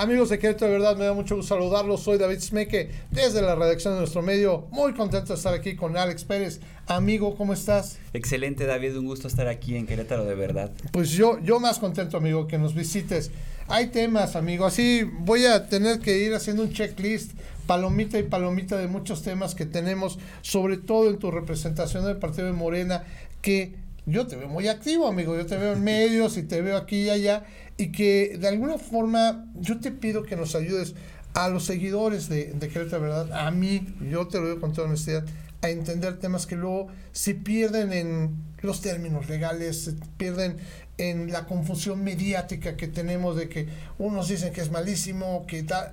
Amigos de Querétaro, de verdad me da mucho gusto saludarlos. Soy David Smeke desde la redacción de nuestro medio. Muy contento de estar aquí con Alex Pérez. Amigo, ¿cómo estás? Excelente, David. Un gusto estar aquí en Querétaro, de verdad. Pues yo, yo más contento, amigo, que nos visites. Hay temas, amigo. Así voy a tener que ir haciendo un checklist palomita y palomita de muchos temas que tenemos, sobre todo en tu representación del partido de Morena, que yo te veo muy activo, amigo. Yo te veo en medios y te veo aquí y allá. Y que de alguna forma yo te pido que nos ayudes a los seguidores de, de Querétaro, ¿verdad? A mí, yo te lo digo con toda honestidad, a entender temas que luego se pierden en los términos legales, se pierden en la confusión mediática que tenemos de que unos dicen que es malísimo, que tal.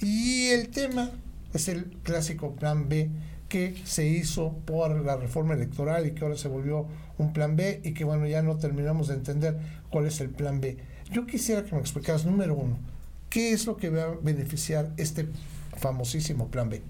Y el tema es el clásico plan B que se hizo por la reforma electoral y que ahora se volvió un plan B y que bueno, ya no terminamos de entender cuál es el plan B. Yo quisiera que me explicaras, número uno, ¿qué es lo que va a beneficiar este famosísimo plan B?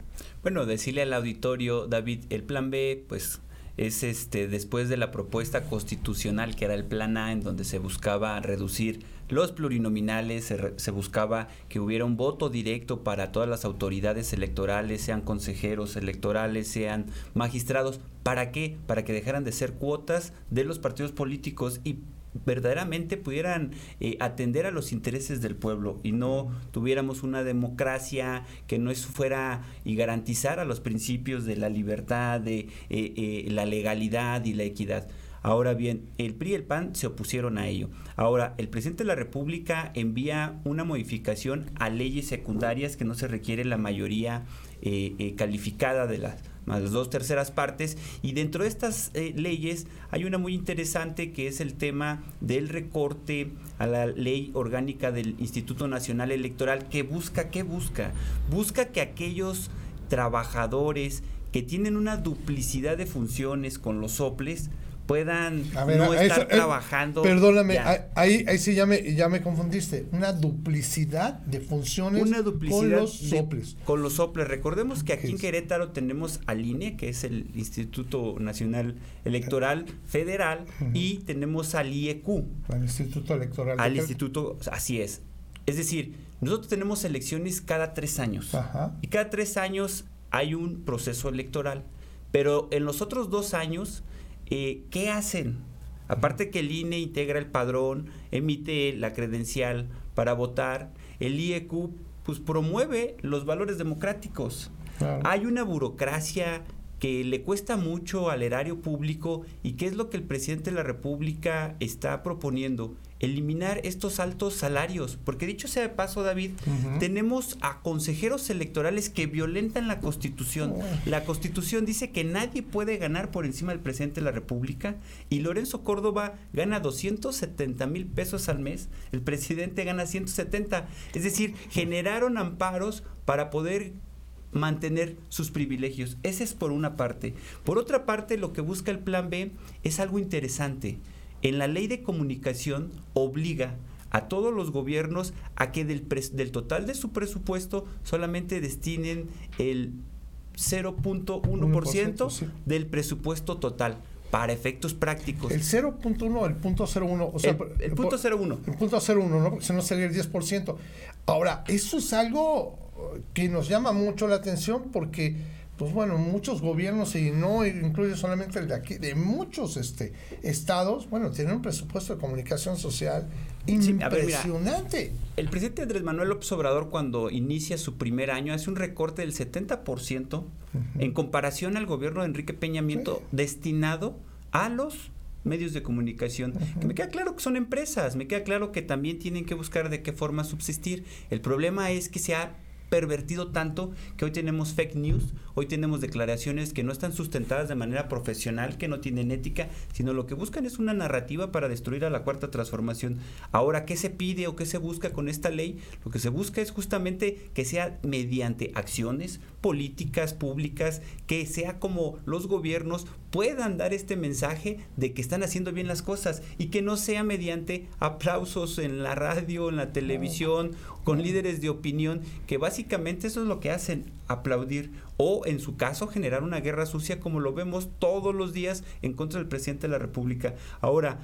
Bueno, decirle al auditorio, David, el plan B, pues es este después de la propuesta constitucional que era el plan A en donde se buscaba reducir los plurinominales, se, se, buscaba que hubiera un voto directo para todas las autoridades electorales, sean consejeros electorales, sean magistrados. ¿Para qué? Para que dejaran de ser cuotas de los partidos políticos y verdaderamente pudieran eh, atender a los intereses del pueblo y no tuviéramos una democracia que no fuera y garantizara los principios de la libertad, de eh, eh, la legalidad y la equidad. Ahora bien, el PRI y el PAN se opusieron a ello. Ahora, el presidente de la República envía una modificación a leyes secundarias que no se requiere la mayoría calificada de las dos terceras partes. Y dentro de estas eh, leyes hay una muy interesante que es el tema del recorte a la ley orgánica del Instituto Nacional Electoral que busca, ¿qué busca? Busca que aquellos trabajadores que tienen una duplicidad de funciones con los soples, puedan no estar eh, trabajando. perdóname, ahí, ahí sí ya me, ya me confundiste. Una duplicidad de funciones Una con los soples. con los soples. Recordemos que aquí en Querétaro tenemos al INE, que es el Instituto Nacional Electoral Federal, y tenemos al IEQ. Al Instituto Electoral. Al Instituto, así es. Es decir, nosotros tenemos elecciones cada tres años. Y cada tres años hay un proceso electoral. Pero en los otros dos años eh, ¿qué hacen? Aparte que el INE integra el padrón, emite la credencial para votar, el IEQ pues promueve los valores democráticos. Hay una burocracia que le cuesta mucho al erario público y qué es lo que el presidente de la República está proponiendo eliminar estos altos salarios, porque dicho sea de paso, David, tenemos a consejeros electorales que violentan la Constitución. La Constitución dice que nadie puede ganar por encima del presidente de la República y Lorenzo Córdoba gana 270 mil pesos al mes, el presidente gana 170. Es decir, generaron amparos para poder mantener sus privilegios. Ese es por una parte. Por otra parte, lo que busca el plan B es algo interesante en la ley de comunicación obliga a todos los gobiernos a que del, del total de su presupuesto solamente destinen el 0.1% del presupuesto total para efectos prácticos. El 0.1, el punto 01, o sea, el, punto 01. El punto 01, ¿no? Porque si no sería el 10%. Ahora, eso es algo que nos llama mucho la atención porque pues bueno, muchos gobiernos, y no incluye solamente el de aquí, de muchos este, estados, bueno, tienen un presupuesto de comunicación social impresionante. el presidente Andrés Manuel López Obrador, cuando inicia su primer año, hace un recorte del 70% en comparación al gobierno de Enrique Peña Nieto destinado a los medios de comunicación, que me queda claro que son empresas, me queda claro que también tienen que buscar de qué forma subsistir. El problema es que se ha pervertido tanto que hoy tenemos fake news, hoy tenemos declaraciones que no están sustentadas de manera profesional, que no tienen ética, sino lo que buscan es una narrativa para destruir a la cuarta transformación. Ahora, ¿qué se pide o qué se busca con esta ley? Lo que se busca es justamente que sea mediante acciones políticas públicas, que sea como los gobiernos puedan dar este mensaje de que están haciendo bien las cosas y que no sea mediante aplausos en la radio, en la televisión, con líderes de opinión, que básicamente eso es lo que hacen, aplaudir o en su caso generar una guerra sucia como lo vemos todos los días en contra del presidente de la República. Ahora,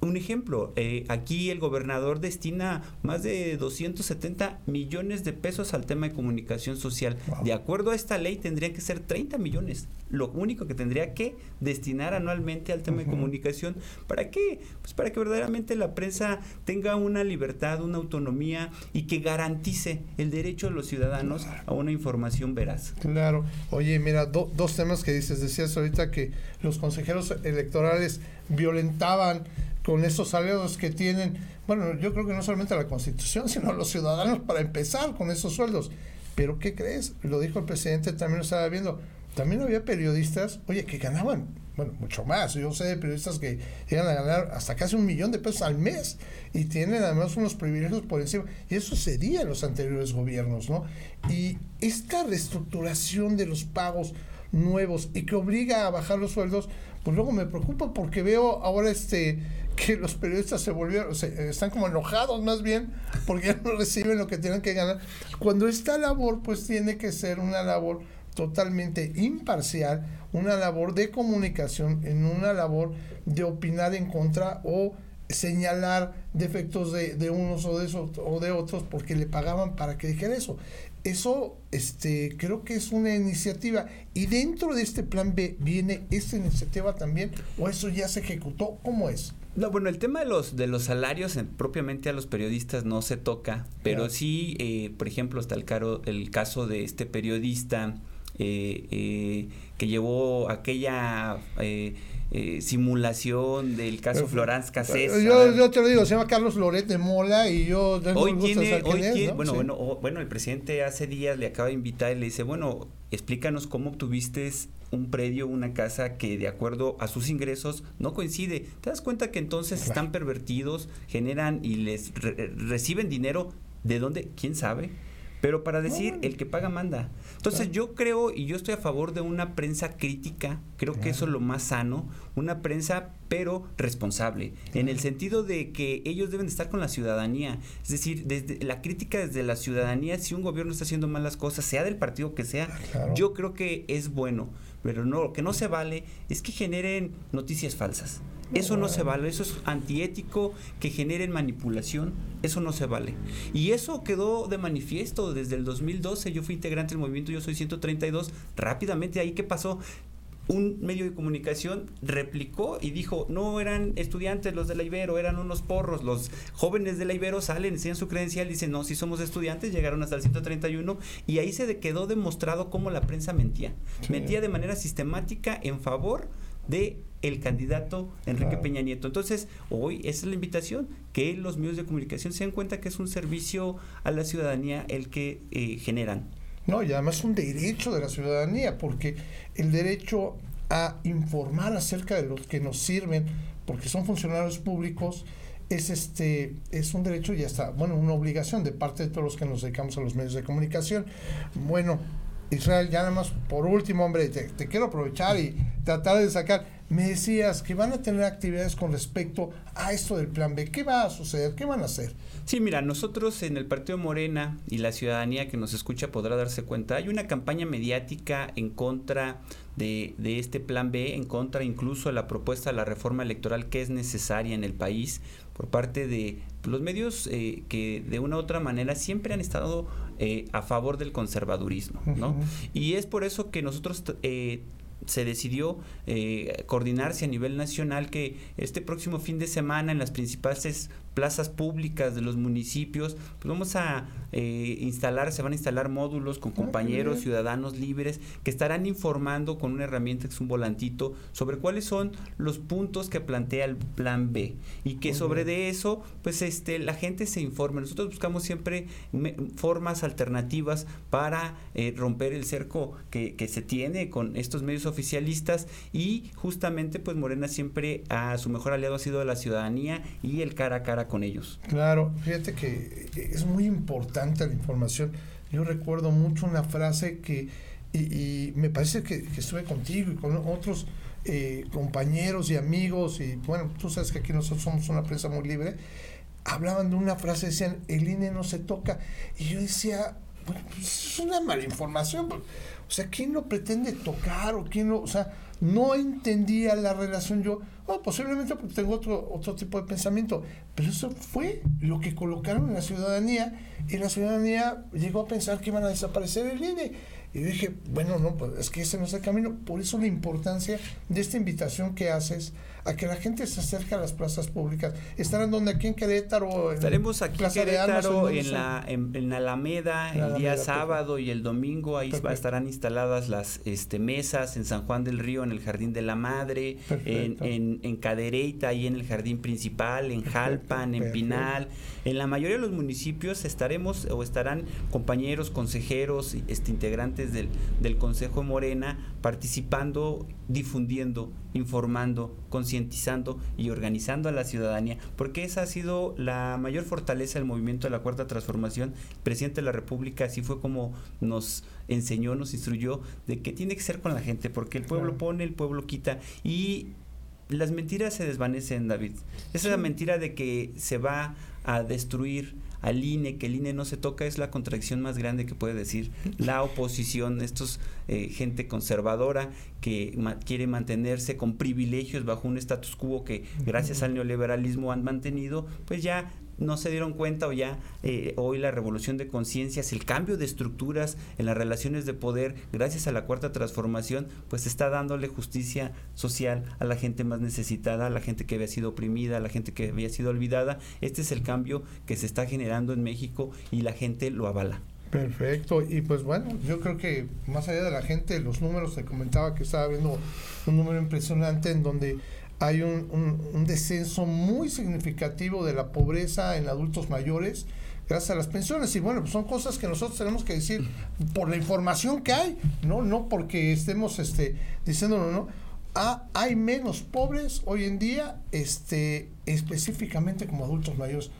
un ejemplo, eh, aquí el gobernador destina más de 270 millones de pesos al tema de comunicación social. De acuerdo a esta ley tendría que ser 30 millones. Lo único que tendría que destinar anualmente al tema de comunicación. ¿Para qué? Pues para que verdaderamente la prensa tenga una libertad, una autonomía y que garantice el derecho de los ciudadanos a una información veraz. Claro. Oye, mira, dos temas que dices. Decías ahorita que los consejeros electorales violentaban con esos salarios que tienen, bueno, yo creo que no solamente la Constitución, sino los ciudadanos para empezar con esos sueldos. Pero ¿qué crees? Lo dijo el presidente, también lo estaba viendo. También había periodistas, oye, que ganaban, bueno, mucho más. Yo sé de periodistas que llegan a ganar hasta casi un millón de pesos al mes y tienen además unos privilegios por encima. Y eso sería en los anteriores gobiernos, ¿no? Y esta reestructuración de los pagos nuevos y que obliga a bajar los sueldos, pues luego me preocupa porque veo ahora este que los periodistas se volvieron, están como enojados más bien, porque ya no reciben lo que tienen que ganar. Cuando esta labor, pues tiene que ser una labor totalmente imparcial, una labor de comunicación, en una labor de opinar en contra o señalar defectos de, de unos o de, esos, o de otros porque le pagaban para que dijera eso. Eso este, creo que es una iniciativa. Y dentro de este plan B viene esta iniciativa también, o eso ya se ejecutó. ¿Cómo es? No, bueno, el tema de los de los salarios propiamente a los periodistas no se toca, pero sí, eh, por ejemplo, está el, caro, el caso de este periodista eh, eh, que llevó aquella simulación del caso Florence Cassés. Yo, te lo digo, se llama Carlos Loret de Mola y yo hoy tiene, hoy bueno, bueno, bueno, el presidente hace días le acaba de invitar y le dice, bueno, explícanos cómo obtuviste un predio, una casa que de acuerdo a sus ingresos no coincide. ¿Te das cuenta que entonces están pervertidos, generan y les reciben dinero? ¿De dónde? ¿Quién sabe? Pero para decir, el que paga manda. Entonces yo creo y yo estoy a favor de una prensa crítica, creo que eso es lo más sano, una prensa pero responsable, en el sentido de que ellos deben estar con la ciudadanía, es decir, desde la crítica desde la ciudadanía, si un gobierno está haciendo malas cosas, sea del partido que sea, yo creo que es bueno, pero no, lo que no se vale es que generen noticias falsas. Eso no se vale, eso es antiético, que generen manipulación, eso no se vale. Y eso quedó de manifiesto desde el 2012, yo fui integrante del movimiento Yo Soy 132, rápidamente ahí qué pasó, un medio de comunicación replicó y dijo, no eran estudiantes los de la Ibero, eran unos porros, los jóvenes de la Ibero salen, enseñan su credencial, dicen, no, si somos estudiantes, llegaron hasta el 131 y ahí se quedó demostrado cómo la prensa mentía. Mentía de manera sistemática en favor de el candidato Enrique Peña Nieto. Entonces, hoy esa es la invitación, que los medios de comunicación se den cuenta que es un servicio a la ciudadanía el que eh, generan. No, y además es un derecho de la ciudadanía, porque el derecho a informar acerca de los que nos sirven, porque son funcionarios públicos, es este es un derecho y hasta bueno una obligación de parte de todos los que nos dedicamos a los medios de comunicación bueno Israel, ya nada más por último, hombre, te, quiero aprovechar y tratar de sacar. Me decías que van a tener actividades con respecto a esto del plan B. ¿Qué va a suceder? ¿Qué van a hacer? Sí, mira, nosotros en el Partido Morena y la ciudadanía que nos escucha podrá darse cuenta, hay una campaña mediática en contra de, de este plan B, en contra incluso de la propuesta de la reforma electoral que es necesaria en el país por parte de los medios eh, que de una u otra manera siempre han estado eh, a favor del conservadurismo, ¿no? Y es por eso que nosotros eh, se decidió coordinarse a nivel nacional que este próximo fin de semana en las principales plazas públicas de los municipios, pues vamos a eh, instalar, se van a instalar módulos con ah, compañeros, ciudadanos libres, que estarán informando con una herramienta que es un volantito sobre cuáles son los puntos que plantea el plan B y que sobre de eso, pues este, la gente se informe. Nosotros buscamos siempre formas alternativas para eh, romper el cerco que, que se tiene con estos medios oficialistas y justamente pues Morena siempre a su mejor aliado ha sido la ciudadanía y el cara a cara con ellos. Claro, fíjate que es muy importante la información. Yo recuerdo mucho una frase que, y, me parece que, estuve contigo y con otros eh, compañeros y amigos, y bueno, tú sabes que aquí nosotros somos una prensa muy libre, hablaban de una frase, decían, el INE no se toca. Y yo decía, bueno, pues es una mala información. O sea, ¿quién lo pretende tocar o quién lo, o sea, no entendía la relación yo, oh, posiblemente porque tengo otro, otro tipo de pensamiento, pero eso fue lo que colocaron en la ciudadanía y la ciudadanía llegó a pensar que iban a desaparecer el INE. Y dije, bueno, no, pues es que ese no es el camino. Por eso la importancia de esta invitación que haces a que la gente se acerque a las plazas públicas. ¿Estarán donde? Aquí en Querétaro. Estaremos aquí en Querétaro, en, la, en, Alameda, el día sábado y el domingo. Ahí estarán instaladas las este, mesas en San Juan del Río, en el Jardín de la Madre, en, en, en, Cadereyta, ahí en el Jardín Principal, en Jalpan, en Pinal. En la mayoría de los municipios estaremos o estarán compañeros, consejeros, este, integrantes del, del Consejo Morena participando, difundiendo, informando, concientizando y organizando a la ciudadanía, porque esa ha sido la mayor fortaleza del movimiento de la Cuarta Transformación. El presidente de la República así fue como nos enseñó, nos instruyó de que tiene que ser con la gente, porque el pueblo pone, el pueblo quita y las mentiras se desvanecen, David. Esa es la mentira de que se va a destruir al INE, que el INE no se toca, es la contradicción más grande que puede decir la oposición, estos eh, gente conservadora que quiere mantenerse con privilegios bajo un status quo que gracias al neoliberalismo han mantenido, pues ya no se dieron cuenta o ya eh, hoy la revolución de conciencias, el cambio de estructuras en las relaciones de poder, gracias a la cuarta transformación, pues está dándole justicia social a la gente más necesitada, a la gente que había sido oprimida, a la gente que había sido olvidada. Este es el cambio que se está generando en México y la gente lo avala. Perfecto, y pues bueno, yo creo que más allá de la gente, los números, se comentaba que estaba viendo un número impresionante en donde hay un, descenso muy significativo de la pobreza en adultos mayores gracias a las pensiones. Y bueno, pues son cosas que nosotros tenemos que decir por la información que hay, no, no porque estemos este, diciéndolo, ¿no? Ah, hay menos pobres hoy en día, este, específicamente como adultos mayores.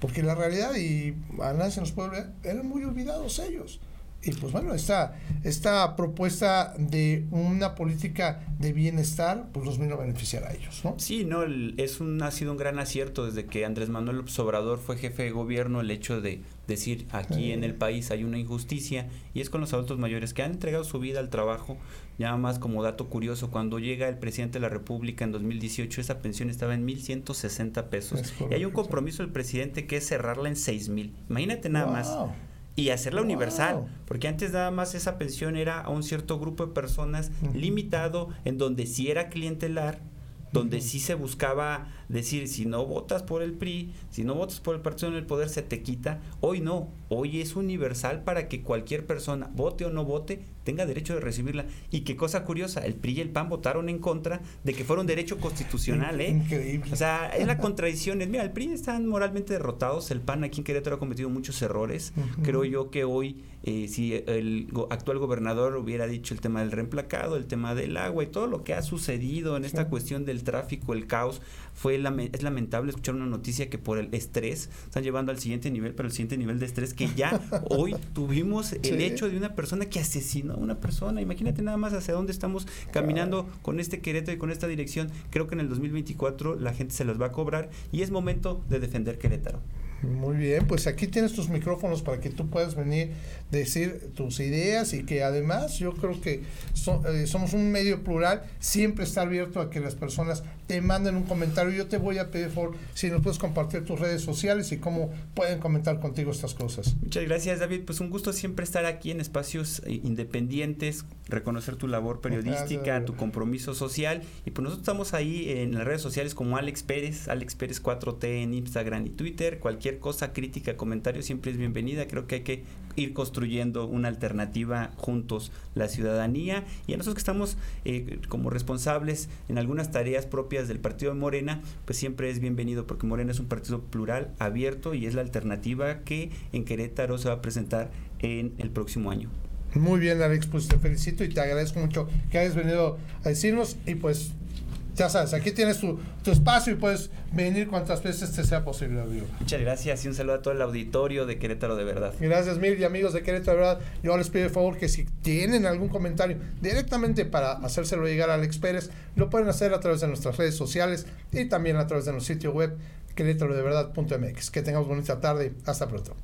Porque la realidad, y a nadie se nos puede ver, eran muy olvidados ellos. Y pues bueno, esta, esta propuesta de una política de bienestar, pues los vino a beneficiar a ellos, ¿no? Sí, no, es un, ha sido un gran acierto desde que Andrés Manuel Obrador fue jefe de gobierno el hecho de decir aquí en el país hay una injusticia y es con los adultos mayores que han entregado su vida al trabajo. Ya más como dato curioso, cuando llega el presidente de la República en 2018, esa pensión estaba en 1.160 pesos. y hay un compromiso del presidente que es cerrarla en 6.000. Imagínate nada más y hacerla universal, porque antes nada más esa pensión era a un cierto grupo de personas limitado, en donde si era clientelar, donde sí se buscaba decir, si no votas por el PRI, si no votas por el partido en el poder, se te quita. Hoy no, hoy es universal para que cualquier persona, vote o no vote, tenga derecho de recibirla. Y qué cosa curiosa, el PRI y el PAN votaron en contra de que fuera un derecho constitucional, ¿eh? Increíble. O sea, es la contradicción. Mira, el PRI están moralmente derrotados, el PAN aquí en Querétaro ha cometido muchos errores. Creo yo que hoy, eh, si el actual gobernador hubiera dicho el tema del reemplacado, el tema del agua y todo lo que ha sucedido en esta cuestión del tráfico, el caos, fue es lamentable escuchar una noticia que por el estrés están llevando al siguiente nivel, pero el siguiente nivel de estrés que ya hoy tuvimos el hecho de una persona que asesinó una persona. Imagínate nada más hacia dónde estamos caminando con este Querétaro y con esta dirección. Creo que en el 2024 la gente se las va a cobrar y es momento de defender Querétaro. Muy bien, pues aquí tienes tus micrófonos para que tú puedas venir, decir tus ideas y que además yo creo que eh, somos un medio plural, siempre está abierto a que las personas te manden un comentario. Yo te voy a pedir, por si nos puedes compartir tus redes sociales y cómo pueden comentar contigo estas cosas. Muchas gracias, David. Pues un gusto siempre estar aquí en espacios eh, independientes, reconocer tu labor periodística, tu compromiso social. Y pues nosotros estamos ahí en las redes sociales como Alex Pérez, Alex Pérez 4T en Instagram y Twitter. Cualquier cosa, crítica, comentario siempre es bienvenida. Creo que hay que ir construyendo una alternativa juntos, la ciudadanía y a nosotros que estamos eh, como responsables en algunas tareas propias del partido de Morena, pues siempre es bienvenido porque Morena es un partido plural, abierto y es la alternativa que en Querétaro se va a presentar en el próximo año. Muy bien, Alex, pues te felicito y te agradezco mucho que hayas venido a decirnos y pues ya sabes, aquí tienes tu, espacio y puedes venir cuantas veces te sea posible, amigo. Muchas gracias y un saludo a todo el auditorio de Querétaro de verdad. Gracias mil y amigos de Querétaro de verdad. Yo les pido de favor que si tienen algún comentario directamente para hacérselo llegar a Alex Pérez, lo pueden hacer a través de nuestras redes sociales y también a través de nuestro sitio web querétaro de verdad.mx. Que tengamos bonita tarde. Hasta pronto.